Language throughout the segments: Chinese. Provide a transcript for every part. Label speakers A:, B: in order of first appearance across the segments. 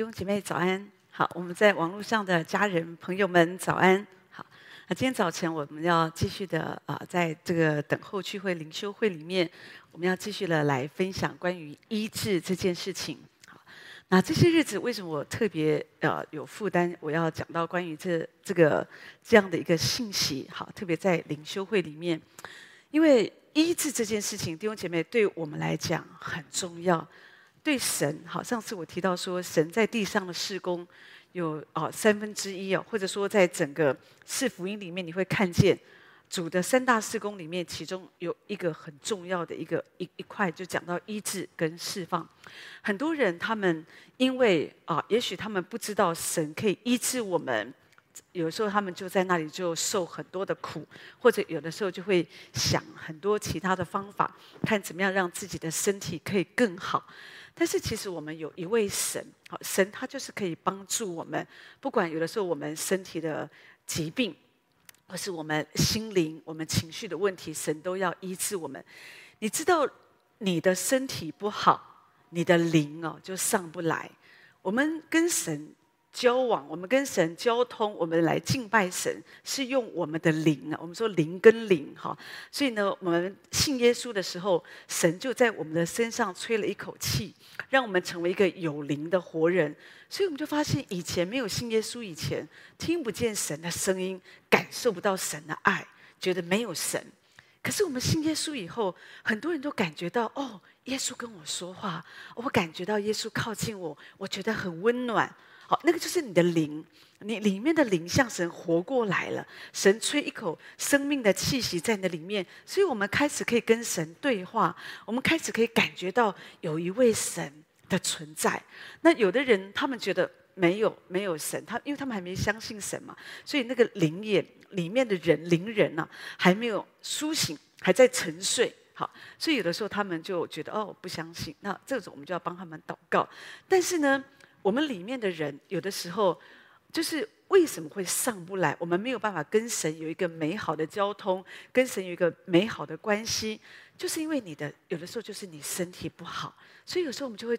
A: 弟兄姐妹早安，好，我们在网络上的家人朋友们早安，好。那今天早晨我们要继续的啊，在这个等候聚会灵修会里面，我们要继续的来分享关于医治这件事情。好，那这些日子为什么我特别呃有负担？我要讲到关于这这个这样的一个信息，好，特别在灵修会里面，因为医治这件事情，弟兄姐妹对我们来讲很重要。对神，好，上次我提到说，神在地上的事工有哦三分之一哦，或者说在整个四福音里面，你会看见主的三大事工里面，其中有一个很重要的一个一一块，就讲到医治跟释放。很多人他们因为啊，也许他们不知道神可以医治我们，有时候他们就在那里就受很多的苦，或者有的时候就会想很多其他的方法，看怎么样让自己的身体可以更好。但是其实我们有一位神，好，神他就是可以帮助我们，不管有的时候我们身体的疾病，或是我们心灵、我们情绪的问题，神都要医治我们。你知道，你的身体不好，你的灵哦就上不来。我们跟神。交往，我们跟神交通，我们来敬拜神，是用我们的灵啊。我们说灵跟灵哈，所以呢，我们信耶稣的时候，神就在我们的身上吹了一口气，让我们成为一个有灵的活人。所以我们就发现，以前没有信耶稣以前，听不见神的声音，感受不到神的爱，觉得没有神。可是我们信耶稣以后，很多人都感觉到，哦，耶稣跟我说话，我感觉到耶稣靠近我，我觉得很温暖。好，那个就是你的灵，你里面的灵像神活过来了，神吹一口生命的气息在你的里面，所以我们开始可以跟神对话，我们开始可以感觉到有一位神的存在。那有的人他们觉得没有没有神，他因为他们还没相信神嘛，所以那个灵也里面的人灵人呢、啊、还没有苏醒，还在沉睡。好，所以有的时候他们就觉得哦，不相信，那这种我们就要帮他们祷告。但是呢，我们里面的人有的时候，就是为什么会上不来？我们没有办法跟神有一个美好的交通，跟神有一个美好的关系，就是因为你的有的时候就是你身体不好，所以有时候我们就会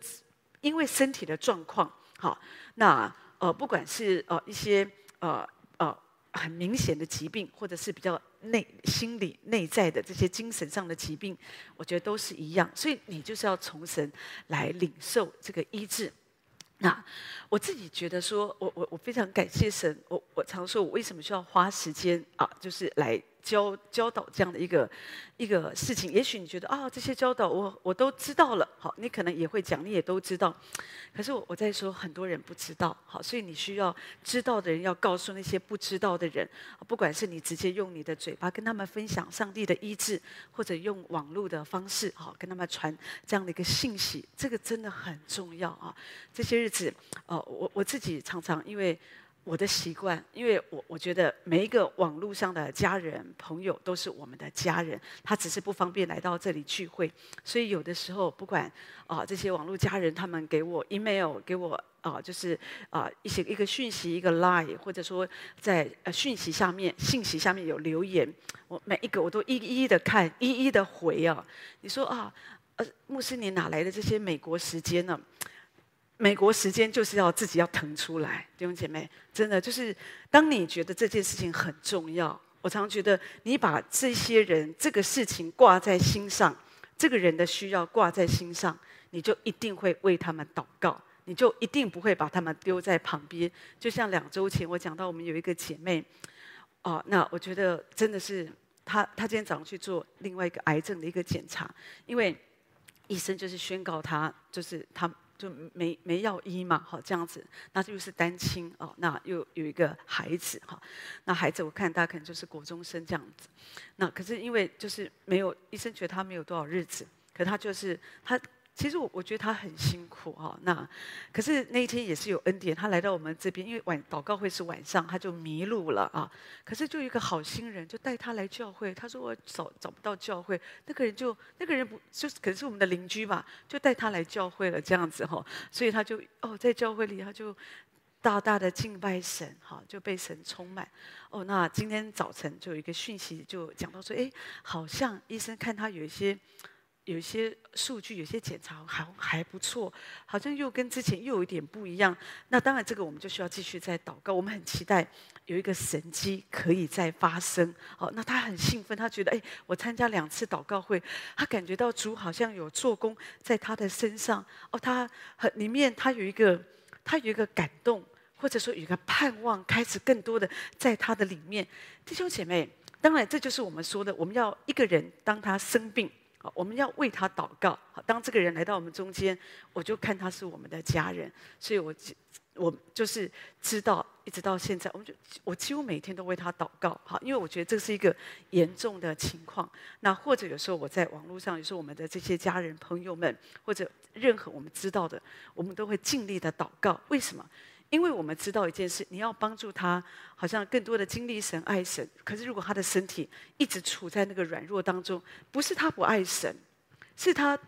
A: 因为身体的状况，好，那呃不管是呃一些呃呃很明显的疾病，或者是比较内心理内在的这些精神上的疾病，我觉得都是一样，所以你就是要从神来领受这个医治。那我自己觉得说，我我我非常感谢神。我我常说，我为什么需要花时间啊？就是来。教教导这样的一个一个事情，也许你觉得啊，这些教导我我都知道了，好，你可能也会讲，你也都知道。可是我我在说，很多人不知道，好，所以你需要知道的人要告诉那些不知道的人，不管是你直接用你的嘴巴跟他们分享上帝的医治，或者用网络的方式，好，跟他们传这样的一个信息，这个真的很重要啊。这些日子，哦，我我自己常常因为。我的习惯，因为我我觉得每一个网络上的家人朋友都是我们的家人，他只是不方便来到这里聚会，所以有的时候不管啊这些网络家人他们给我 email 给我啊就是啊一些一个讯息一个 line 或者说在呃讯息下面信息下面有留言，我每一个我都一一的看一一的回啊。你说啊呃牧师你哪来的这些美国时间呢？美国时间就是要自己要腾出来，弟兄姐妹，真的就是当你觉得这件事情很重要，我常觉得你把这些人这个事情挂在心上，这个人的需要挂在心上，你就一定会为他们祷告，你就一定不会把他们丢在旁边。就像两周前我讲到，我们有一个姐妹，哦，那我觉得真的是她，她今天早上去做另外一个癌症的一个检查，因为医生就是宣告她就是她。就没没要医嘛，好这样子，那就是单亲哦，那又有一个孩子哈，那孩子我看他可能就是国中生这样子，那可是因为就是没有医生觉得他没有多少日子，可他就是他。其实我我觉得他很辛苦哈，那可是那一天也是有恩典，他来到我们这边，因为晚祷告会是晚上，他就迷路了啊。可是就一个好心人就带他来教会，他说我找找不到教会，那个人就那个人不就是可能是我们的邻居吧，就带他来教会了这样子哈。所以他就哦在教会里他就大大的敬拜神哈，就被神充满。哦，那今天早晨就有一个讯息就讲到说，哎，好像医生看他有一些。有一些数据，有些检查还还不错，好像又跟之前又有一点不一样。那当然，这个我们就需要继续再祷告。我们很期待有一个神迹可以再发生。哦，那他很兴奋，他觉得，哎，我参加两次祷告会，他感觉到主好像有做工在他的身上。哦，他很里面，他有一个，他有一个感动，或者说有一个盼望，开始更多的在他的里面。弟兄姐妹，当然这就是我们说的，我们要一个人当他生病。好，我们要为他祷告。好，当这个人来到我们中间，我就看他是我们的家人，所以我我就是知道，一直到现在，我们就我几乎每天都为他祷告。好，因为我觉得这是一个严重的情况。那或者有时候我在网络上，有时候我们的这些家人朋友们，或者任何我们知道的，我们都会尽力的祷告。为什么？因为我们知道一件事，你要帮助他，好像更多的经历神、爱神。可是如果他的身体一直处在那个软弱当中，不是他不爱神，是他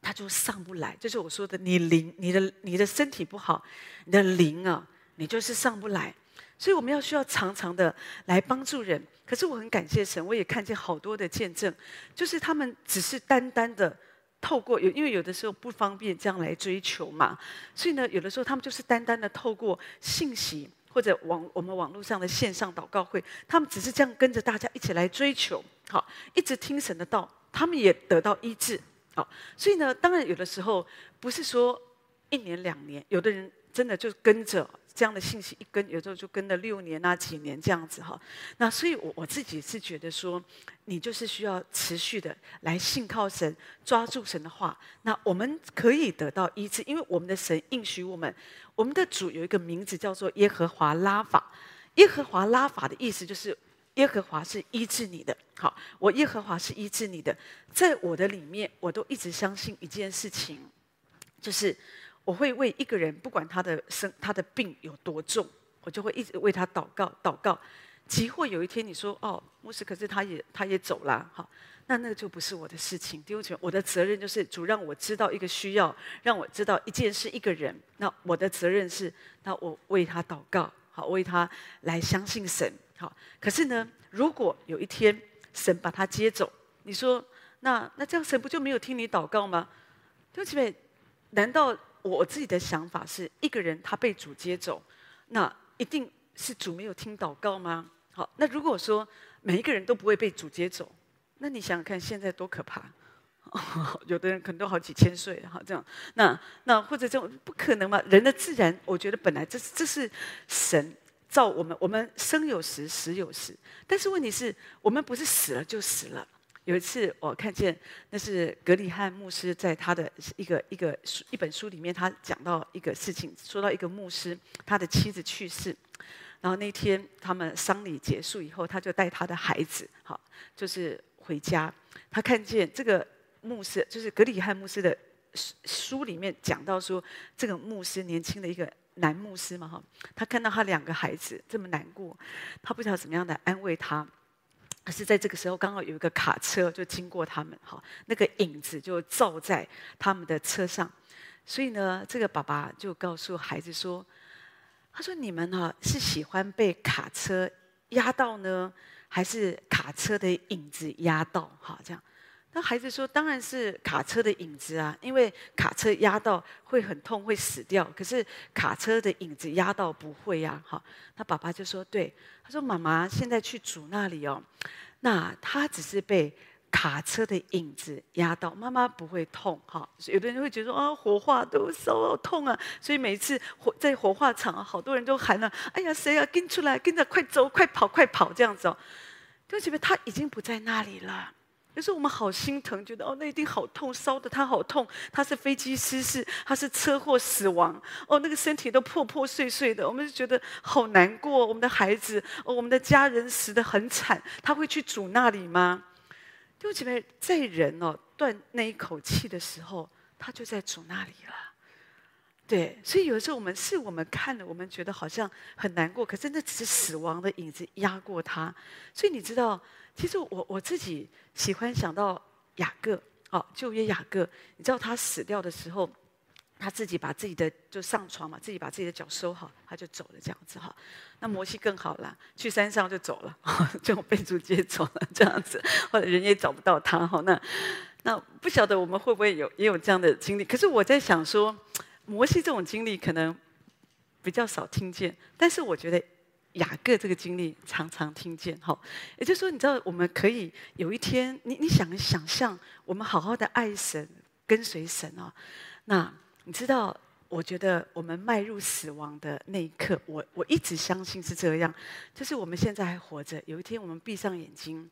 A: 他就上不来。就是我说的，你灵、你的、你的身体不好，你的灵啊，你就是上不来。所以我们要需要常常的来帮助人。可是我很感谢神，我也看见好多的见证，就是他们只是单单的。透过有，因为有的时候不方便这样来追求嘛，所以呢，有的时候他们就是单单的透过信息或者网我们网络上的线上祷告会，他们只是这样跟着大家一起来追求，好，一直听神的道，他们也得到医治，好，所以呢，当然有的时候不是说一年两年，有的人真的就跟着。这样的信息一跟，有时候就跟了六年啊、几年这样子哈。那所以，我我自己是觉得说，你就是需要持续的来信靠神，抓住神的话。那我们可以得到医治，因为我们的神应许我们，我们的主有一个名字叫做耶和华拉法。耶和华拉法的意思就是，耶和华是医治你的。好，我耶和华是医治你的，在我的里面，我都一直相信一件事情，就是。我会为一个人，不管他的生他的病有多重，我就会一直为他祷告祷告。即或有一天你说：“哦，牧师，可是他也他也走了。”好，那那个就不是我的事情。弟兄姐妹，我的责任就是主让我知道一个需要，让我知道一件事、一个人。那我的责任是，那我为他祷告，好，为他来相信神。好，可是呢，如果有一天神把他接走，你说那那这样神不就没有听你祷告吗？弟兄姐妹，难道？我自己的想法是，一个人他被主接走，那一定是主没有听祷告吗？好，那如果说每一个人都不会被主接走，那你想想看，现在多可怕！有的人可能都好几千岁，哈，这样，那那或者这种不可能嘛？人的自然，我觉得本来这是这是神造我们，我们生有时，死有时，但是问题是我们不是死了就死了。有一次，我看见那是格里翰牧师在他的一个一个书一本书里面，他讲到一个事情，说到一个牧师，他的妻子去世，然后那天他们丧礼结束以后，他就带他的孩子，好，就是回家。他看见这个牧师，就是格里翰牧师的书书里面讲到说，这个牧师年轻的一个男牧师嘛，哈，他看到他两个孩子这么难过，他不知道怎么样的安慰他。可是在这个时候，刚好有一个卡车就经过他们，哈，那个影子就照在他们的车上，所以呢，这个爸爸就告诉孩子说：“他说你们哈是喜欢被卡车压到呢，还是卡车的影子压到？哈，这样。”那孩子说：“当然是卡车的影子啊，因为卡车压到会很痛，会死掉。可是卡车的影子压到不会呀。”哈，他爸爸就说：“对。”他说：“妈妈现在去主那里哦，那他只是被卡车的影子压到，妈妈不会痛。哈，有的人会觉得说啊，火化都烧好痛啊，所以每次火在火化场，好多人都喊了：‘哎呀，谁啊，跟出来，跟着快走，快跑，快跑！’这样子哦，对不起，他已经不在那里了。”有时候我们好心疼，觉得哦，那一定好痛，烧得他好痛。他是飞机失事，他是车祸死亡，哦，那个身体都破破碎碎的，我们就觉得好难过。我们的孩子，哦，我们的家人死得很惨，他会去主那里吗？弟兄姐妹，在人哦断那一口气的时候，他就在主那里了。对，所以有时候我们是我们看了，我们觉得好像很难过，可是那只是死亡的影子压过他。所以你知道。其实我我自己喜欢想到雅各，哦，旧约雅各，你知道他死掉的时候，他自己把自己的就上床嘛，自己把自己的脚收好，他就走了这样子哈。那摩西更好了，去山上就走了，就被主接走了这样子，或者人也找不到他哈。那那不晓得我们会不会有也有这样的经历？可是我在想说，摩西这种经历可能比较少听见，但是我觉得雅各这个经历常常听见。哈，也就是说，你知道，我们可以有一天，你你想想象，我们好好的爱神，跟随神啊。那你知道，我觉得我们迈入死亡的那一刻，我我一直相信是这样，就是我们现在还活着，有一天我们闭上眼睛。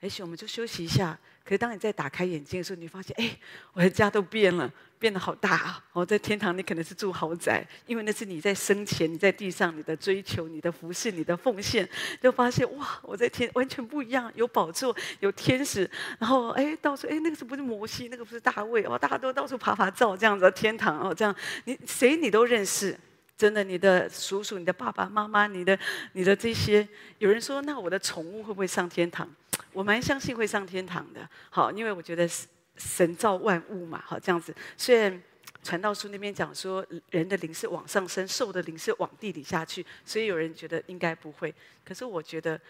A: 也许我们就休息一下。可是当你在打开眼睛的时候，你发现，哎，我的家都变了，变得好大啊！我在天堂，你可能是住豪宅，因为那是你在生前，你在地上，你的追求、你的服侍、你的奉献，就发现哇，我在天完全不一样，有宝座，有天使，然后哎，到处哎，那个是不是摩西？那个不是大卫？哦，大家都到处爬爬照，这样子，天堂哦，这样，你谁你都认识。真的，你的叔叔、你的爸爸妈妈、你的、你的这些，有人说，那我的宠物会不会上天堂？我蛮相信会上天堂的。好，因为我觉得神造万物嘛，好这样子。虽然传道书那边讲说，人的灵是往上升，兽的灵是往地底下去，所以有人觉得应该不会。可是我觉得，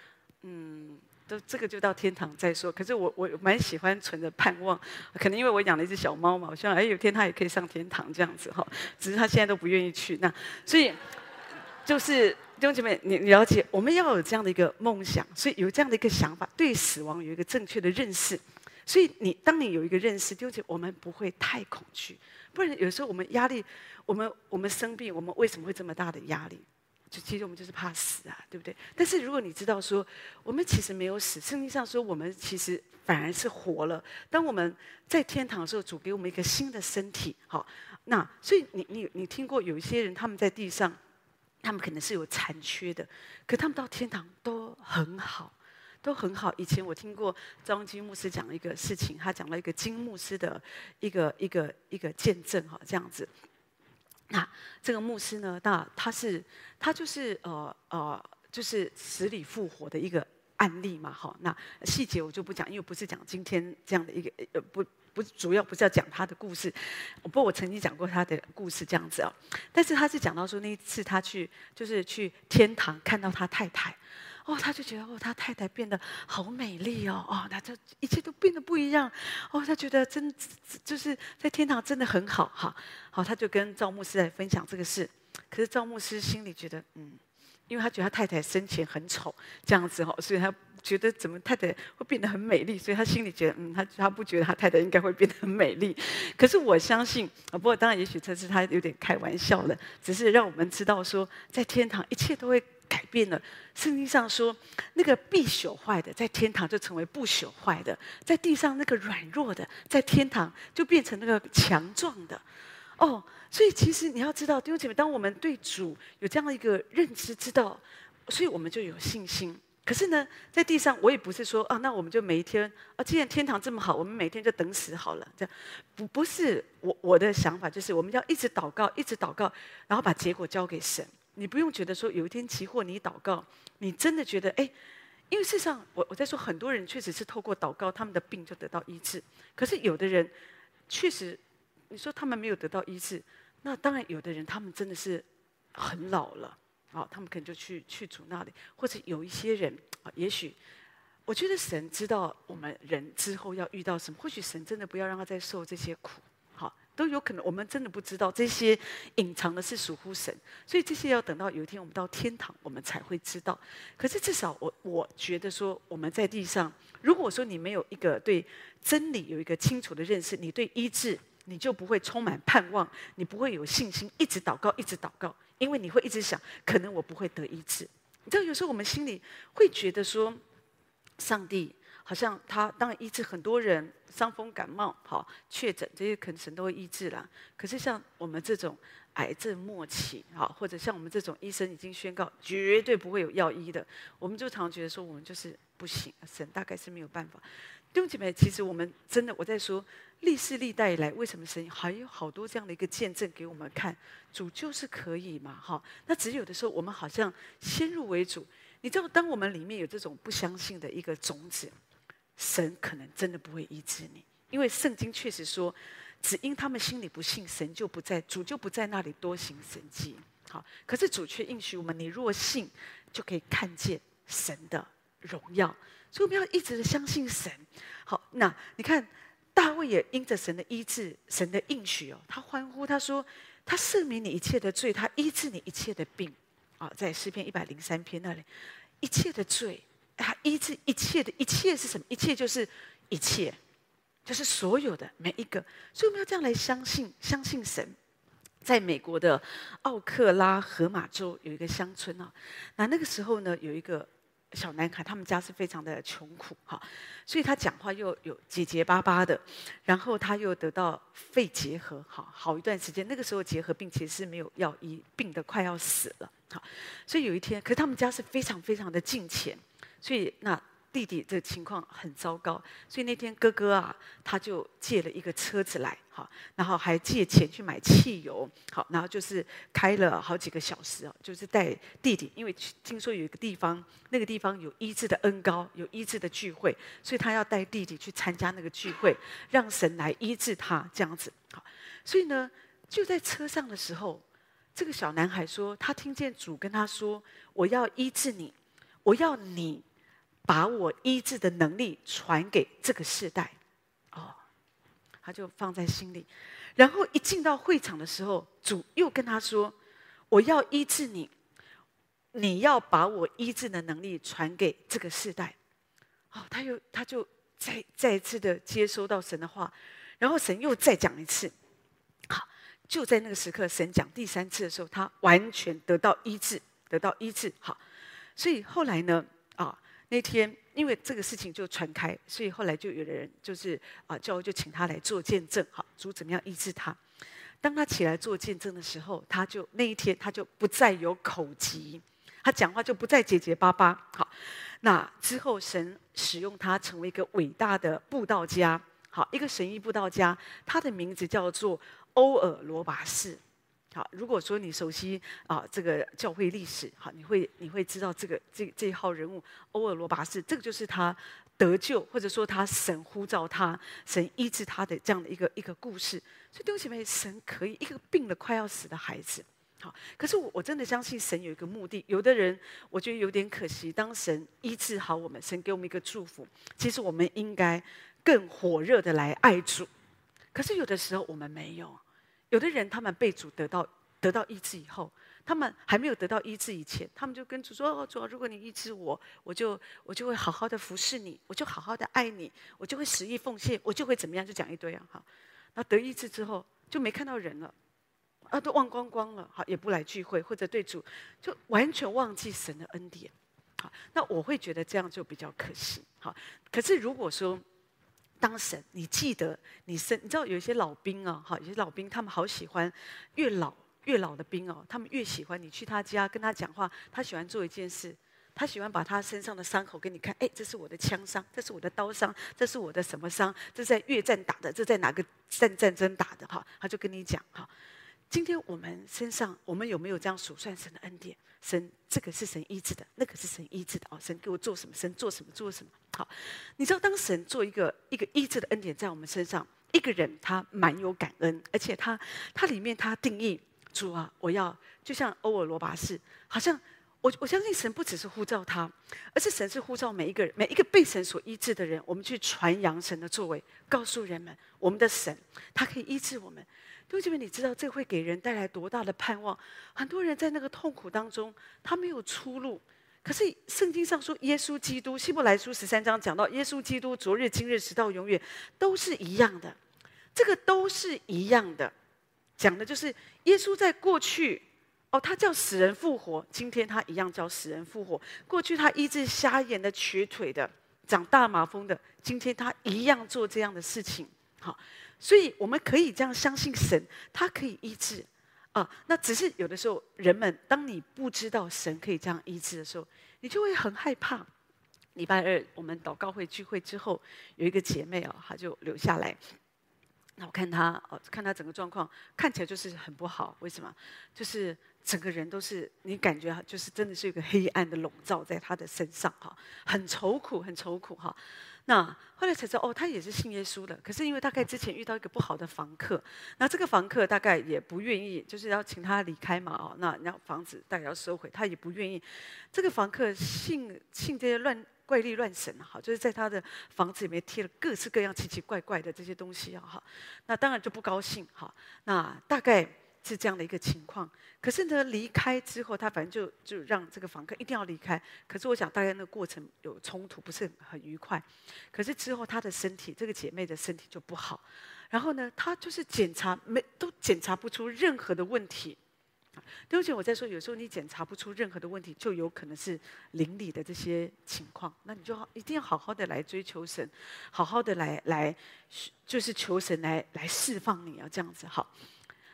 A: 嗯。都这个就到天堂再说。可是我我蛮喜欢存着盼望，可能因为我养了一只小猫嘛，我希望哎有天它也可以上天堂这样子哈。只是它现在都不愿意去。那所以就是弟兄姐妹，你了解我们要有这样的一个梦想，所以有这样的一个想法，对死亡有一个正确的认识。所以你当你有一个认识，弟兄姐妹，我们不会太恐惧。不然有时候我们压力，我们我们生病，我们为什么会这么大的压力？就其实我们就是怕死啊，对不对？但是如果你知道说，我们其实没有死，圣经上说我们其实反而是活了。当我们在天堂的时候，主给我们一个新的身体。好，那所以你你你听过有一些人他们在地上，他们可能是有残缺的，可他们到天堂都很好，都很好。以前我听过赵文基牧师讲一个事情，他讲了一个金牧师的一个一个一个见证哈，这样子。那这个牧师呢？那他是他就是呃呃，就是死里复活的一个案例嘛，哈。那细节我就不讲，因为不是讲今天这样的一个呃不不主要不是要讲他的故事。不过我曾经讲过他的故事这样子啊。但是他是讲到说那一次他去就是去天堂看到他太太。哦，他就觉得哦，他太太变得好美丽哦，哦，那这一切都变得不一样，哦，他觉得真就是在天堂真的很好哈，好，他就跟赵牧师来分享这个事，可是赵牧师心里觉得嗯，因为他觉得他太太生前很丑这样子哈，所以他觉得怎么太太会变得很美丽，所以他心里觉得嗯，他他不觉得他太太应该会变得很美丽，可是我相信啊，不过当然也许这是他有点开玩笑的，只是让我们知道说在天堂一切都会。改变了，圣经上说，那个必朽坏的，在天堂就成为不朽坏的；在地上那个软弱的，在天堂就变成那个强壮的。哦，所以其实你要知道，弟兄姐妹，当我们对主有这样的一个认知，知道，所以我们就有信心。可是呢，在地上，我也不是说啊，那我们就每一天啊，既然天堂这么好，我们每天就等死好了。这样不不是我我的想法，就是我们要一直祷告，一直祷告，然后把结果交给神。你不用觉得说有一天期货你祷告，你真的觉得哎，因为事实上我我在说很多人确实是透过祷告，他们的病就得到医治。可是有的人确实，你说他们没有得到医治，那当然有的人他们真的是很老了，好，他们可能就去去主那里，或者有一些人啊，也许我觉得神知道我们人之后要遇到什么，或许神真的不要让他再受这些苦。都有可能，我们真的不知道这些隐藏的是属乎神，所以这些要等到有一天我们到天堂，我们才会知道。可是至少我我觉得说，我们在地上，如果说你没有一个对真理有一个清楚的认识，你对医治你就不会充满盼望，你不会有信心，一直祷告，一直祷告，因为你会一直想，可能我不会得医治。你知道，有时候我们心里会觉得说，上帝。好像他当然医治很多人伤风感冒，好确诊这些可能神都会医治啦。可是像我们这种癌症末期，好或者像我们这种医生已经宣告绝对不会有药医的，我们就常常觉得说我们就是不行，神大概是没有办法。弟兄姐妹，其实我们真的我在说历世历代以来，为什么神还有好多这样的一个见证给我们看？主就是可以嘛，哈。那只有的时候我们好像先入为主，你知道，当我们里面有这种不相信的一个种子。神可能真的不会医治你，因为圣经确实说，只因他们心里不信，神就不在，主就不在那里多行神迹。好，可是主却应许我们：你若信，就可以看见神的荣耀。所以我们要一直的相信神。好，那你看，大卫也因着神的医治、神的应许哦，他欢呼，他说：“他赦免你一切的罪，他医治你一切的病。”啊，在诗篇一百零三篇那里，一切的罪，他医治一切的一切是什么？一切就是一切，就是所有的每一个。所以我们要这样来相信，相信神。在美国的奥克拉荷马州有一个乡村啊，那那个时候呢，有一个小男孩，他们家是非常的穷苦哈，所以他讲话又有结结巴巴的，然后他又得到肺结核，好好一段时间。那个时候结核病其实是没有药医，病得快要死了，哈，所以有一天，可是他们家是非常非常的近钱，所以那。弟弟的情况很糟糕，所以那天哥哥啊，他就借了一个车子来，好，然后还借钱去买汽油，好，然后就是开了好几个小时啊，就是带弟弟，因为听说有一个地方，那个地方有医治的恩膏，有医治的聚会，所以他要带弟弟去参加那个聚会，让神来医治他这样子，好，所以呢，就在车上的时候，这个小男孩说，他听见主跟他说：“我要医治你，我要你。”把我医治的能力传给这个世代，哦，他就放在心里。然后一进到会场的时候，主又跟他说：“我要医治你，你要把我医治的能力传给这个世代。”哦，他又他就再再一次的接收到神的话，然后神又再讲一次。好，就在那个时刻，神讲第三次的时候，他完全得到医治，得到医治。好，所以后来呢，啊。那天，因为这个事情就传开，所以后来就有人就是啊，教会就请他来做见证，好，主怎么样医治他？当他起来做见证的时候，他就那一天他就不再有口疾，他讲话就不再结结巴巴。好，那之后神使用他成为一个伟大的布道家，好，一个神医布道家，他的名字叫做欧尔罗拔士。好，如果说你熟悉啊这个教会历史，好，你会你会知道这个这这一号人物欧尔罗拔士，这个就是他得救，或者说他神呼召他，神医治他的这样的一个一个故事。所以弟兄姐妹，神可以一个病了快要死的孩子，好，可是我我真的相信神有一个目的。有的人我觉得有点可惜，当神医治好我们，神给我们一个祝福，其实我们应该更火热的来爱主。可是有的时候我们没有。有的人，他们被主得到得到医治以后，他们还没有得到医治以前，他们就跟主说：“哦，主，如果你医治我，我就我就会好好的服侍你，我就好好的爱你，我就会十一奉献，我就会怎么样？”就讲一堆啊，好。那得医治之后，就没看到人了，啊，都忘光光了，好，也不来聚会，或者对主就完全忘记神的恩典，好。那我会觉得这样就比较可惜，好。可是如果说，当神，你记得你生，你知道有一些老兵啊，哈，有些老兵他们好喜欢，越老越老的兵哦，他们越喜欢你去他家跟他讲话，他喜欢做一件事，他喜欢把他身上的伤口给你看，哎，这是我的枪伤，这是我的刀伤，这是我的什么伤，这是在越战打的，这在哪个战战争打的哈，他就跟你讲哈。今天我们身上，我们有没有这样数算神的恩典？神这个是神医治的，那个是神医治的哦。神给我做什么？神做什么？做什么？好，你知道，当神做一个一个医治的恩典在我们身上，一个人他满有感恩，而且他他里面他定义主啊，我要就像欧尔罗拔士，好像我我相信神不只是呼召他，而是神是呼召每一个人，每一个被神所医治的人，我们去传扬神的作为，告诉人们我们的神他可以医治我们。弟兄姐妹，你知道这会给人带来多大的盼望？很多人在那个痛苦当中，他没有出路。可是圣经上说，耶稣基督，希伯来书十三章讲到，耶稣基督昨日、今日、直到永远，都是一样的。这个都是一样的，讲的就是耶稣在过去，哦，他叫死人复活，今天他一样叫死人复活。过去他医治瞎眼的、瘸腿的、长大麻风的，今天他一样做这样的事情。好。所以我们可以这样相信神，他可以医治啊。那只是有的时候，人们当你不知道神可以这样医治的时候，你就会很害怕。礼拜二我们祷告会聚会之后，有一个姐妹哦，她就留下来。那我看他哦，看他整个状况，看起来就是很不好。为什么？就是整个人都是你感觉就是真的是一个黑暗的笼罩在他的身上哈，很愁苦，很愁苦哈。那后来才知道，哦，他也是信耶稣的。可是因为大概之前遇到一个不好的房客，那这个房客大概也不愿意，就是要请他离开嘛。哦，那然后房子大概要收回，他也不愿意。这个房客信信这些乱怪力乱神哈，就是在他的房子里面贴了各式各样奇奇怪怪的这些东西啊哈，那当然就不高兴哈，那大概是这样的一个情况。可是呢，离开之后，他反正就就让这个房客一定要离开。可是我想大概那个过程有冲突，不是很愉快。可是之后他的身体，这个姐妹的身体就不好。然后呢，他就是检查没都检查不出任何的问题。对不起，我在说，有时候你检查不出任何的问题，就有可能是邻里的这些情况。那你就好一定要好好的来追求神，好好的来来，就是求神来来释放你啊，这样子好。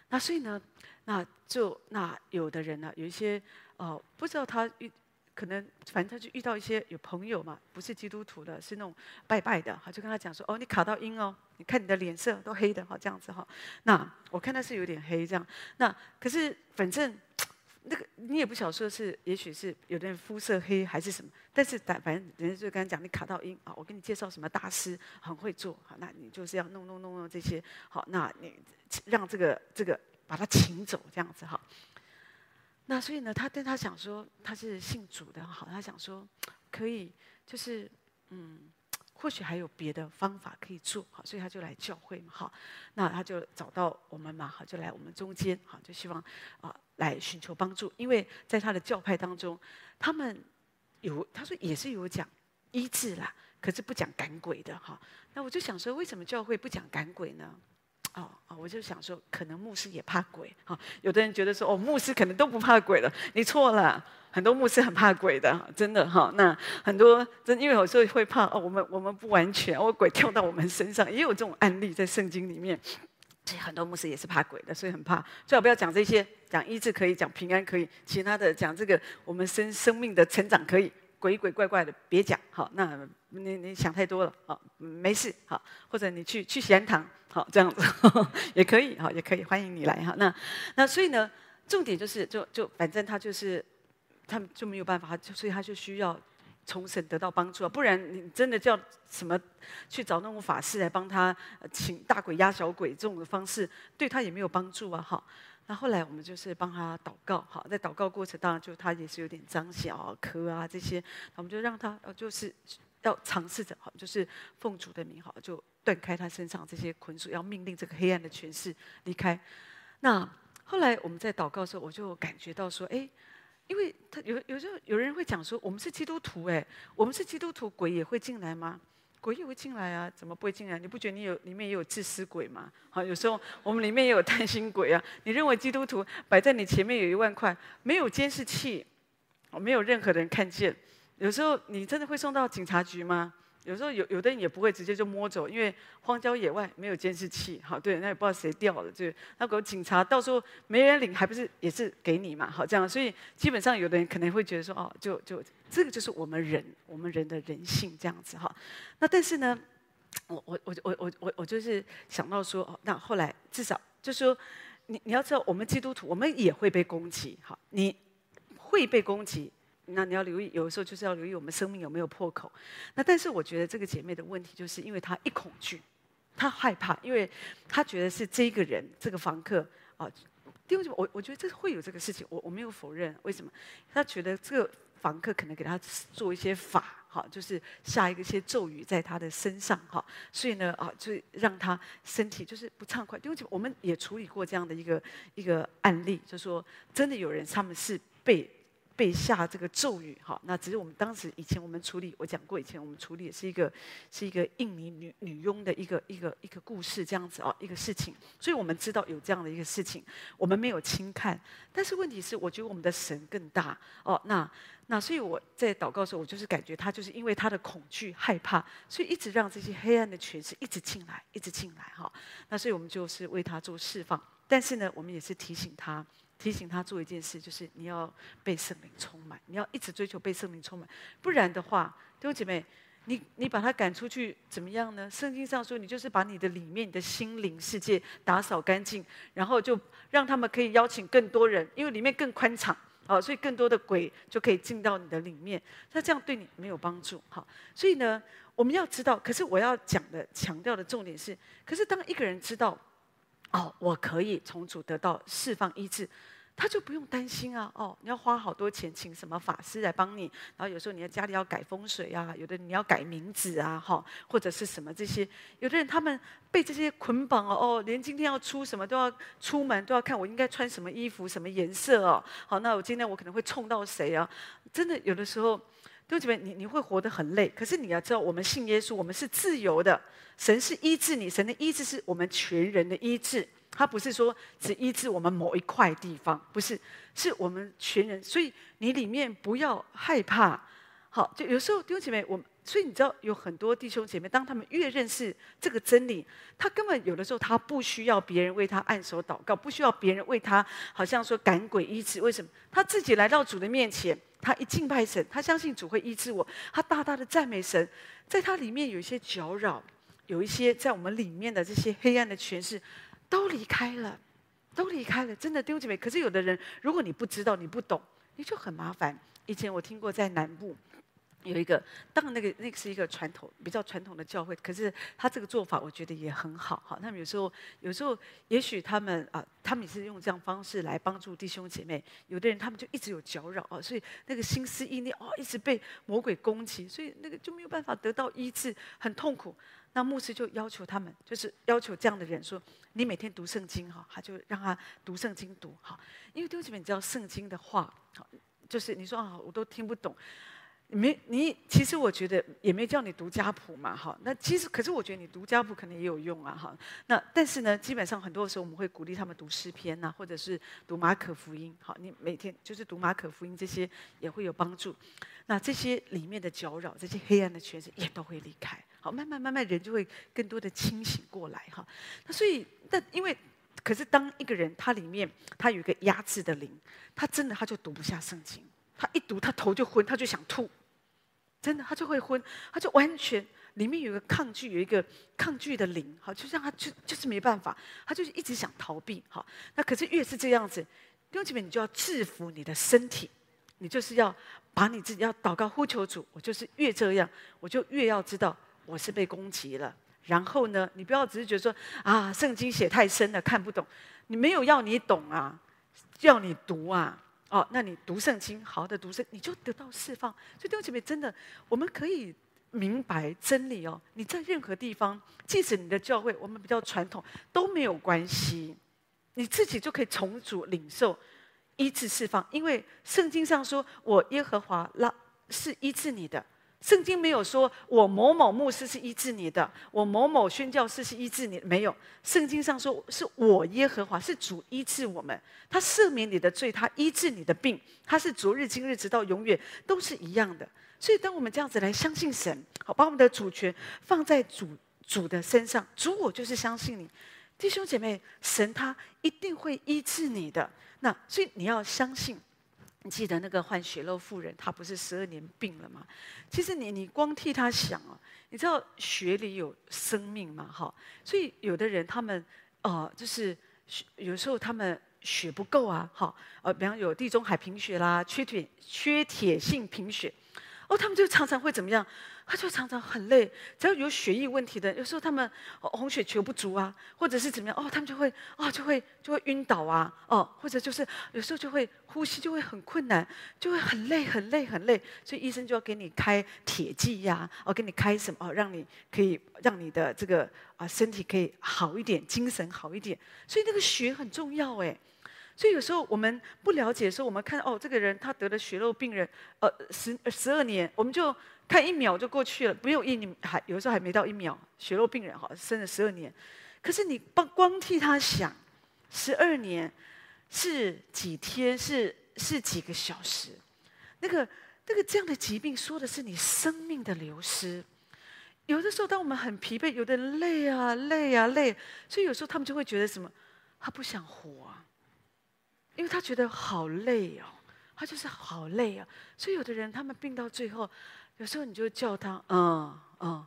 A: 那所以呢，那就那有的人呢，有一些哦，不知道他遇可能，反正他就遇到一些有朋友嘛，不是基督徒的，是那种拜拜的，哈，就跟他讲说，哦，你卡到阴哦，你看你的脸色都黑的，哈，这样子哈。那我看他是有点黑这样，那可是反正那个你也不晓得说是，也许是有点肤色黑还是什么，但是但反正人家就跟他讲，你卡到阴啊，我给你介绍什么大师很会做，好，那你就是要弄弄弄弄这些，好，那你。让这个这个把他请走，这样子哈。那所以呢，他但他想说他是信主的，好，他想说可以，就是嗯，或许还有别的方法可以做，好，所以他就来教会嘛，好，那他就找到我们嘛，好，就来我们中间，好，就希望啊来寻求帮助，因为在他的教派当中，他们有他说也是有讲医治啦，可是不讲赶鬼的哈。那我就想说，为什么教会不讲赶鬼呢？哦哦，我就想说，可能牧师也怕鬼哈。有的人觉得说，哦，牧师可能都不怕鬼了。你错了，很多牧师很怕鬼的，真的哈。那很多真因为有时候会怕哦，我们我们不完全，哦，鬼跳到我们身上，也有这种案例在圣经里面。所以很多牧师也是怕鬼的，所以很怕。最好不要讲这些，讲医治可以，讲平安可以，其他的讲这个我们生生命的成长可以。鬼鬼怪怪的，别讲好。那你你想太多了，好，没事好。或者你去去闲堂，好，这样子 也可以，好，也可以欢迎你来哈。那那所以呢，重点就是就就反正他就是他们就没有办法，就所以他就需要从神得到帮助啊。不然你真的叫什么去找那种法师来帮他请大鬼压小鬼这种的方式，对他也没有帮助啊。哈。那后来我们就是帮他祷告，好，在祷告过程当中，就他也是有点张小咳啊这些，我们就让他呃就是要尝试着，好，就是奉主的名，好，就断开他身上这些捆束，要命令这个黑暗的权势离开。那后来我们在祷告的时候，我就感觉到说，哎，因为他有有时候有人会讲说，我们是基督徒，哎，我们是基督徒，鬼也会进来吗？鬼也会进来啊？怎么不会进来？你不觉得你有里面也有自私鬼吗？好，有时候我们里面也有贪心鬼啊。你认为基督徒摆在你前面有一万块，没有监视器，没有任何人看见，有时候你真的会送到警察局吗？有时候有有的人也不会直接就摸走，因为荒郊野外没有监视器，好，对，那也不知道谁掉了，就那个警察到时候没人领，还不是也是给你嘛，好这样，所以基本上有的人可能会觉得说，哦，就就这个就是我们人，我们人的人性这样子哈。那但是呢，我我我我我我我就是想到说，哦，那后来至少就是说，你你要知道，我们基督徒我们也会被攻击，好，你会被攻击。那你要留意，有的时候就是要留意我们生命有没有破口。那但是我觉得这个姐妹的问题，就是因为她一恐惧，她害怕，因为她觉得是这个人这个房客啊。第二种，我我觉得这会有这个事情，我我没有否认。为什么？她觉得这个房客可能给她做一些法，哈，就是下一个些咒语在她的身上，哈，所以呢，啊，就让她身体就是不畅快。第二，我们也处理过这样的一个一个案例，就说真的有人他们是被。被下这个咒语，哈，那只是我们当时以前我们处理，我讲过以前我们处理也是一个是一个印尼女女佣的一个一个一个故事这样子哦，一个事情，所以我们知道有这样的一个事情，我们没有轻看，但是问题是，我觉得我们的神更大哦，那那所以我在祷告的时候，我就是感觉他就是因为他的恐惧害怕，所以一直让这些黑暗的权势一直进来，一直进来哈，那所以我们就是为他做释放，但是呢，我们也是提醒他。提醒他做一件事，就是你要被圣灵充满，你要一直追求被圣灵充满，不然的话，弟兄姐妹，你你把他赶出去怎么样呢？圣经上说，你就是把你的里面你的心灵世界打扫干净，然后就让他们可以邀请更多人，因为里面更宽敞，好，所以更多的鬼就可以进到你的里面。那这样对你没有帮助，好，所以呢，我们要知道，可是我要讲的强调的重点是，可是当一个人知道。哦，我可以从主得到释放医治，他就不用担心啊，哦，你要花好多钱请什么法师来帮你，然后有时候你的家里要改风水啊，有的你要改名字啊，哈，或者是什么这些，有的人他们被这些捆绑哦，哦，连今天要出什么都要出门都要看我应该穿什么衣服，什么颜色哦，好，那我今天我可能会冲到谁啊？真的有的时候，弟兄姐妹，你你会活得很累，可是你要知道，我们信耶稣，我们是自由的，神是医治你，神的医治是我们全人的医治。他不是说只医治我们某一块地方，不是，是我们全人。所以你里面不要害怕。好，就有时候弟兄姐妹，我们所以你知道有很多弟兄姐妹，当他们越认识这个真理，他根本有的时候他不需要别人为他按手祷告，不需要别人为他好像说赶鬼医治。为什么？他自己来到主的面前，他一敬拜神，他相信主会医治我，他大大的赞美神，在他里面有一些搅扰，有一些在我们里面的这些黑暗的权势。都离开了，都离开了，真的弟兄姐妹。可是有的人，如果你不知道，你不懂，你就很麻烦。以前我听过在南部有一个，当然那个那个是一个传统比较传统的教会，可是他这个做法我觉得也很好哈。他们有时候有时候也许他们啊，他们也是用这样方式来帮助弟兄姐妹。有的人他们就一直有搅扰啊，所以那个心思意念哦一直被魔鬼攻击，所以那个就没有办法得到医治，很痛苦。那牧师就要求他们，就是要求这样的人说：“你每天读圣经哈，他就让他读圣经读哈，因为弟兄姐妹，你知道圣经的话，就是你说啊，我都听不懂，没你，其实我觉得也没叫你读家谱嘛哈。那其实可是我觉得你读家谱可能也有用啊哈。那但是呢，基本上很多的时候我们会鼓励他们读诗篇呐，或者是读马可福音。好，你每天就是读马可福音这些也会有帮助。那这些里面的搅扰，这些黑暗的权势也都会离开。”好，慢慢慢慢，人就会更多的清醒过来哈。那所以，但因为，可是当一个人他里面他有一个压制的灵，他真的他就读不下圣经，他一读他头就昏，他就想吐，真的他就会昏，他就完全里面有一个抗拒，有一个抗拒的灵，好，就让他就就是没办法，他就是一直想逃避。好，那可是越是这样子，弟兄姐妹，你就要制服你的身体，你就是要把你自己要祷告呼求主，我就是越这样，我就越要知道。我是被攻击了，然后呢，你不要只是觉得说啊，圣经写太深了看不懂，你没有要你懂啊，要你读啊，哦，那你读圣经，好好的读圣，你就得到释放。所以弟兄姐妹，真的，我们可以明白真理哦。你在任何地方，即使你的教会我们比较传统都没有关系，你自己就可以重组领受医治释放，因为圣经上说，我耶和华拉是医治你的。圣经没有说我某某牧师是医治你的，我某某宣教师是医治你，没有。圣经上说是我耶和华是主医治我们，他赦免你的罪，他医治你的病，他是昨日今日直到永远都是一样的。所以当我们这样子来相信神，好，把我们的主权放在主主的身上，主我就是相信你，弟兄姐妹，神他一定会医治你的。那所以你要相信。你记得那个患血肉妇人，她不是十二年病了吗？其实你你光替她想哦，你知道血里有生命嘛？哈，所以有的人他们呃，就是有时候他们血不够啊，哈，呃，比方有地中海贫血啦，缺铁缺铁性贫血，哦，他们就常常会怎么样？他就常常很累，只要有血液问题的，有时候他们红血球不足啊，或者是怎么样哦，他们就会哦，就会就会晕倒啊，哦，或者就是有时候就会呼吸就会很困难，就会很累很累很累，所以医生就要给你开铁剂呀，哦，给你开什么哦，让你可以让你的这个啊身体可以好一点，精神好一点，所以那个血很重要哎。所以有时候我们不了解的时候，我们看哦，这个人他得了血肉病人，呃，十十二年，我们就看一秒就过去了，不用一年，还有时候还没到一秒，血肉病人哈，生了十二年，可是你光光替他想，十二年是几天，是是几个小时，那个那个这样的疾病，说的是你生命的流失。有的时候，当我们很疲惫，有的人累啊累啊累，所以有时候他们就会觉得什么，他不想活啊。因为他觉得好累哦，他就是好累啊，所以有的人他们病到最后，有时候你就叫他嗯嗯，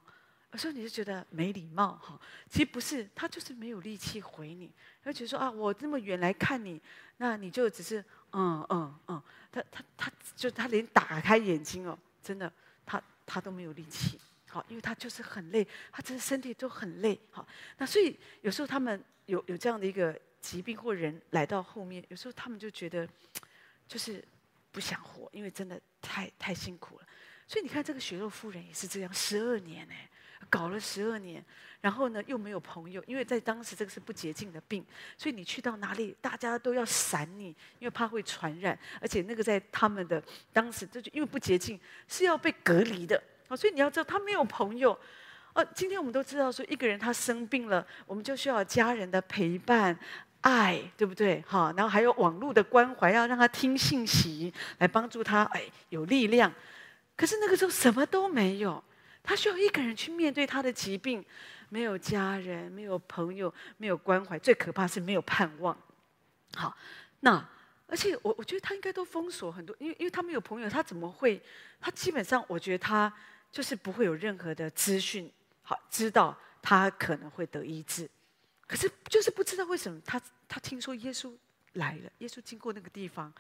A: 有时候你就觉得没礼貌哈，其实不是，他就是没有力气回你，而且说啊，我这么远来看你，那你就只是嗯嗯嗯，他他他就他连打开眼睛哦，真的他他都没有力气，好，因为他就是很累，他真的身体都很累，好，那所以有时候他们有有这样的一个。疾病或人来到后面，有时候他们就觉得就是不想活，因为真的太太辛苦了。所以你看，这个血肉夫人也是这样，十二年呢，搞了十二年，然后呢又没有朋友，因为在当时这个是不洁净的病，所以你去到哪里，大家都要闪你，因为怕会传染，而且那个在他们的当时，这就因为不洁净是要被隔离的啊，所以你要知道他没有朋友。哦，今天我们都知道说，一个人他生病了，我们就需要家人的陪伴、爱，对不对？哈，然后还有网络的关怀，要让他听信息，来帮助他，哎，有力量。可是那个时候什么都没有，他需要一个人去面对他的疾病，没有家人，没有朋友，没有关怀，最可怕是没有盼望。好，那而且我我觉得他应该都封锁很多，因为因为他没有朋友，他怎么会？他基本上我觉得他就是不会有任何的资讯，好知道他可能会得医治，可是就是不知道为什么他他听说耶稣来了，耶稣经过那个地方，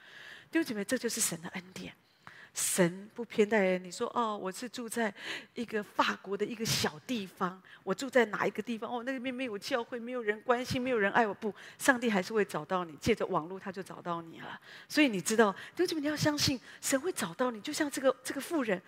A: 弟兄姐妹，这就是神的恩典。神不偏待人，你说哦，我是住在一个法国的一个小地方，我住在哪一个地方？哦，那边没有教会，没有人关心，没有人爱我。不，上帝还是会找到你，借着网络他就找到你了。所以你知道，弟兄姐妹，你要相信神会找到你。就像这个这个妇人，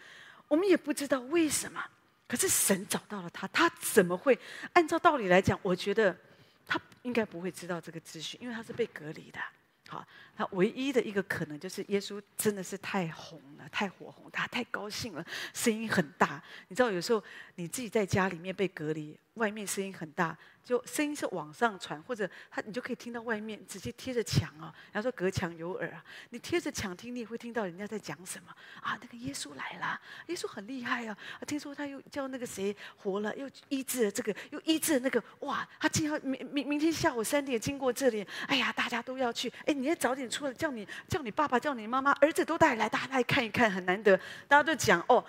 A: 我们也不知道为什么，可是神找到了他。他怎么会？按照道理来讲，我觉得他应该不会知道这个资讯，因为他是被隔离的。好，他唯一的一个可能就是耶稣真的是太红了，太火红，他太高兴了，声音很大。你知道，有时候你自己在家里面被隔离，外面声音很大。就声音是往上传，或者他你就可以听到外面直接贴着墙啊。然后说隔墙有耳啊，你贴着墙听，你也会听到人家在讲什么啊。那个耶稣来了，耶稣很厉害啊。听说他又叫那个谁活了，又医治了这个，又医治了那个。哇，他今天明明明天下午三点经过这里，哎呀，大家都要去。哎，你要早点出来，叫你叫你爸爸，叫你妈妈，儿子都带来，大家来看一看，很难得。大家都讲哦，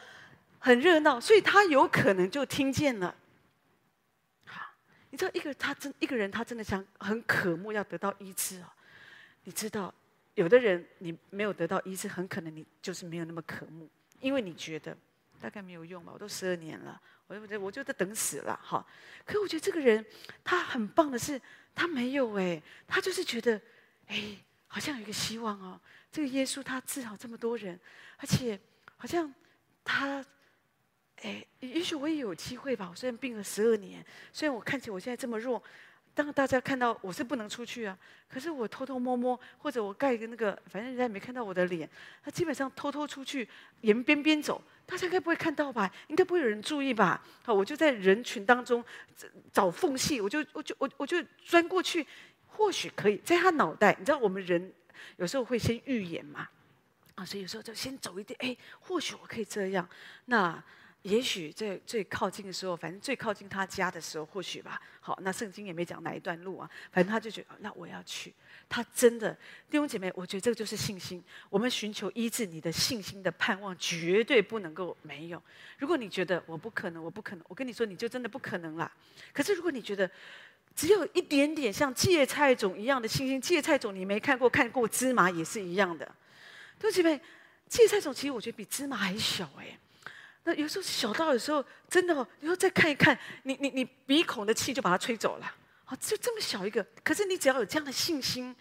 A: 很热闹，所以他有可能就听见了。你知道一个他真一个人他真的想很渴慕要得到医治哦。你知道，有的人你没有得到医治，很可能你就是没有那么渴慕，因为你觉得大概没有用吧。我都十二年了，我就我就在等死了哈。可我觉得这个人他很棒的是，他没有哎，他就是觉得哎，好像有一个希望哦。这个耶稣他治好这么多人，而且好像他。哎，也许我也有机会吧。我虽然病了十二年，虽然我看起来我现在这么弱，当大家看到我是不能出去啊。可是我偷偷摸摸，或者我盖一个那个，反正人家也没看到我的脸。他基本上偷偷出去沿边边走，大家应该不会看到吧？应该不会有人注意吧？好，我就在人群当中找缝隙，我就我就我我就钻过去，或许可以在他脑袋。你知道我们人有时候会先预演嘛？啊，所以有时候就先走一点，哎，或许我可以这样。那。也许在最靠近的时候，反正最靠近他家的时候，或许吧。好，那圣经也没讲哪一段路啊。反正他就觉得，那我要去。他真的弟兄姐妹，我觉得这个就是信心。我们寻求医治，你的信心的盼望绝对不能够没有。如果你觉得我不可能，我不可能，我跟你说，你就真的不可能了。可是如果你觉得只有一点点像芥菜种一样的信心，芥菜种你没看过，看过芝麻也是一样的。对不姐妹，芥菜种其实我觉得比芝麻还小哎。那有时候小到有时候真的哦，有时候再看一看，你你你鼻孔的气就把它吹走了，啊，就这么小一个，可是你只要有这样的信心，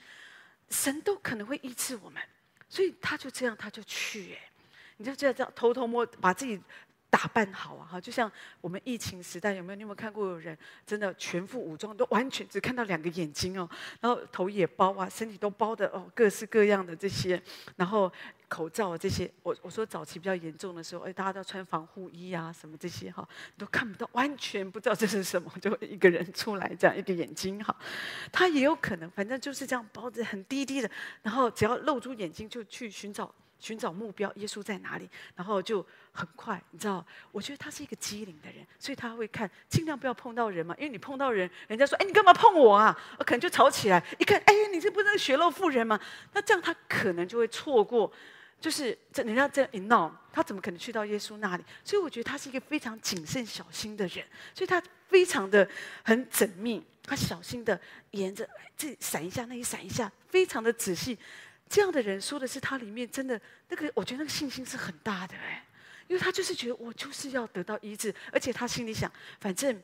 A: 神都可能会医治我们，所以他就这样，他就去哎，你就这样这样偷偷摸把自己。打扮好啊，哈，就像我们疫情时代，有没有？你有没有看过有人真的全副武装，都完全只看到两个眼睛哦，然后头也包啊，身体都包的哦，各式各样的这些，然后口罩啊这些。我我说早期比较严重的时候，哎，大家都要穿防护衣啊，什么这些哈，都看不到，完全不知道这是什么，就一个人出来这样一个眼睛哈，他也有可能，反正就是这样包着很低低的，然后只要露出眼睛就去寻找。寻找目标，耶稣在哪里？然后就很快，你知道，我觉得他是一个机灵的人，所以他会看，尽量不要碰到人嘛，因为你碰到人，人家说，哎，你干嘛碰我啊？可能就吵起来。一看，哎，你这不是血肉妇人吗？那这样他可能就会错过，就是这人家这样一闹，他怎么可能去到耶稣那里？所以我觉得他是一个非常谨慎小心的人，所以他非常的很缜密，他小心的沿着这闪一下，那里闪一下，非常的仔细。这样的人说的是他里面真的那个，我觉得那个信心是很大的哎，因为他就是觉得我就是要得到医治，而且他心里想，反正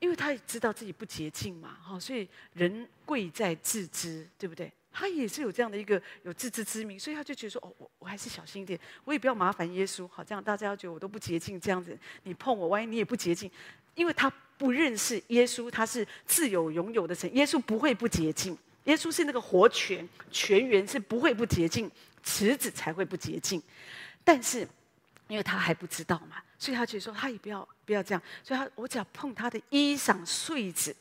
A: 因为他也知道自己不洁净嘛，哈，所以人贵在自知，对不对？他也是有这样的一个有自知之明，所以他就觉得说，哦，我我还是小心一点，我也不要麻烦耶稣，好，这样大家要觉得我都不洁净，这样子你碰我，万一你也不洁净，因为他不认识耶稣，他是自有永有的神，耶稣不会不洁净，耶稣是那个活泉，泉源是不会不洁净，池子才会不洁净，但是因为他还不知道嘛，所以他觉得说，他也不要不要这样，所以他我只要碰他的衣裳穗子，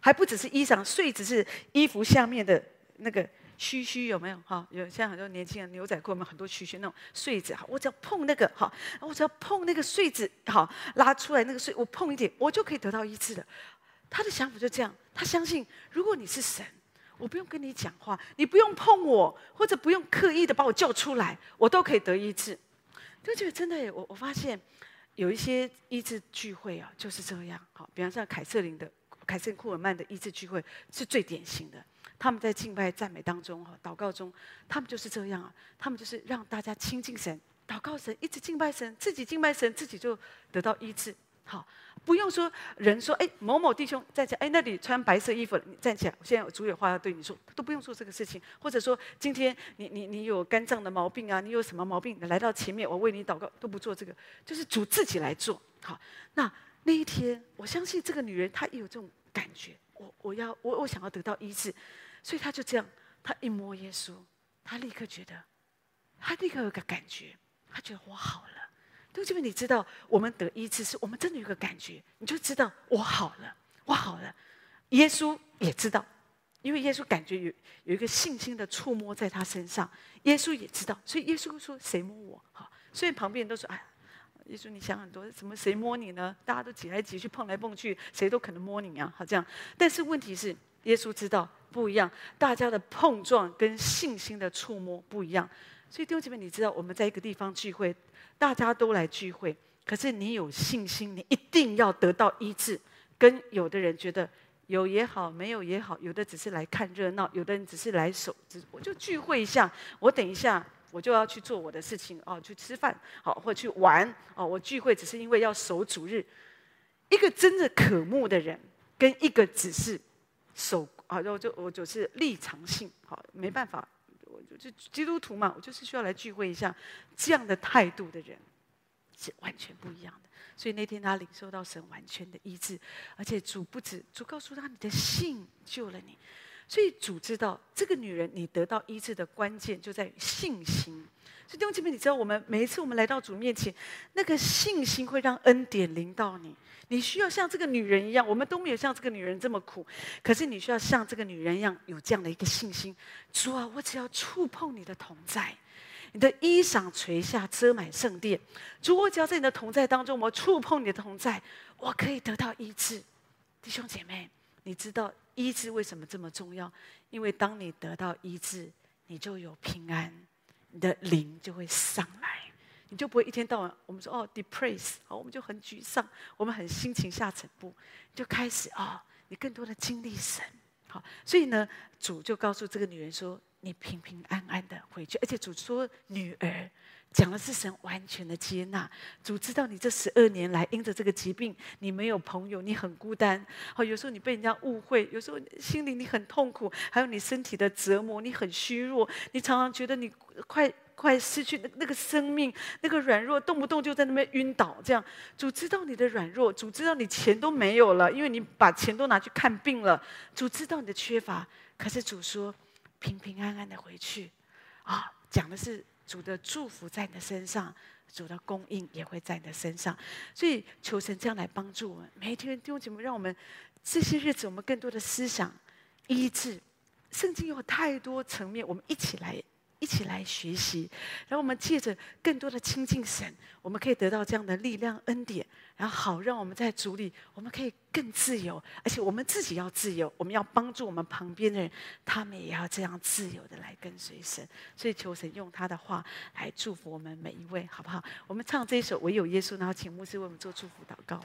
A: 还不只是衣裳穗子，是衣服下面的。那个须须有没有哈？有现在很多年轻人牛仔裤有没有很多须须那种穗子哈？我只要碰那个哈，我只要碰那个穗子好，拉出来那个穗，我碰一点，我就可以得到医治的。他的想法就这样，他相信如果你是神，我不用跟你讲话，你不用碰我，或者不用刻意的把我叫出来，我都可以得医治。就觉得真的，我我发现有一些医治聚会啊，就是这样。好，比方像凯瑟琳的凯瑟琳库尔曼的医治聚会是最典型的。他们在敬拜赞美当中，哈，祷告中，他们就是这样啊。他们就是让大家亲近神，祷告神，一直敬拜神，自己敬拜神，自己就得到医治。好，不用说人说，哎，某某弟兄站起来，哎，那里穿白色衣服，你站起来。我现在有主有话要对你说，都不用做这个事情。或者说，今天你你你有肝脏的毛病啊，你有什么毛病，你来到前面，我为你祷告，都不做这个，就是主自己来做。好，那那一天，我相信这个女人她也有这种感觉，我我要我我想要得到医治。所以她就这样，她一摸耶稣，她立刻觉得，她立刻有个感觉，她觉得我好了。对，这边你知道，我们得医治是我们真的有个感觉，你就知道我好了，我好了。耶稣也知道，因为耶稣感觉有有一个信心的触摸在他身上，耶稣也知道，所以耶稣说：“谁摸我？”好，所以旁边人都说：“哎，耶稣你想很多，怎么谁摸你呢？大家都挤来挤去，碰来碰去，谁都可能摸你啊。”好，这样。但是问题是，耶稣知道。不一样，大家的碰撞跟信心的触摸不一样，所以弟兄姐妹，你知道我们在一个地方聚会，大家都来聚会，可是你有信心，你一定要得到医治。跟有的人觉得有也好，没有也好，有的只是来看热闹，有的人只是来守，只我就聚会一下，我等一下我就要去做我的事情哦，去吃饭好，或去玩哦，我聚会只是因为要守主日。一个真的渴慕的人，跟一个只是守。啊，就就我就是立场性，好，没办法，我就就基督徒嘛，我就是需要来聚会一下，这样的态度的人是完全不一样的。所以那天他领受到神完全的医治，而且主不止，主告诉他，你的信救了你。所以主知道这个女人，你得到医治的关键就在于信心。所以弟兄姐妹，你知道我们每一次我们来到主面前，那个信心会让恩典临到你。你需要像这个女人一样，我们都没有像这个女人这么苦，可是你需要像这个女人一样有这样的一个信心。主啊，我只要触碰你的同在，你的衣裳垂下遮满圣殿。主，我只要在你的同在当中，我触碰你的同在，我可以得到医治。弟兄姐妹，你知道医治为什么这么重要？因为当你得到医治，你就有平安。你的灵就会上来，你就不会一天到晚我们说哦，depress，好，我们就很沮丧，我们很心情下沉不，就开始、哦，你更多的经历神，好，所以呢，主就告诉这个女人说，你平平安安的回去，而且主说女儿。讲的是神完全的接纳，主知道你这十二年来因着这个疾病，你没有朋友，你很孤单。好，有时候你被人家误会，有时候心里你很痛苦，还有你身体的折磨，你很虚弱，你常常觉得你快快失去那那个生命，那个软弱，动不动就在那边晕倒。这样，主知道你的软弱，主知道你钱都没有了，因为你把钱都拿去看病了。主知道你的缺乏，可是主说平平安安的回去。啊，讲的是。主的祝福在你的身上，主的供应也会在你的身上，所以求神这样来帮助我们。每一天弟兄姐妹，让我们这些日子，我们更多的思想医治。圣经有太多层面，我们一起来。一起来学习，然后我们借着更多的亲近神，我们可以得到这样的力量恩典，然后好让我们在主里，我们可以更自由，而且我们自己要自由，我们要帮助我们旁边的人，他们也要这样自由的来跟随神。所以求神用他的话来祝福我们每一位，好不好？我们唱这一首《唯有耶稣》，然后请牧师为我们做祝福祷告。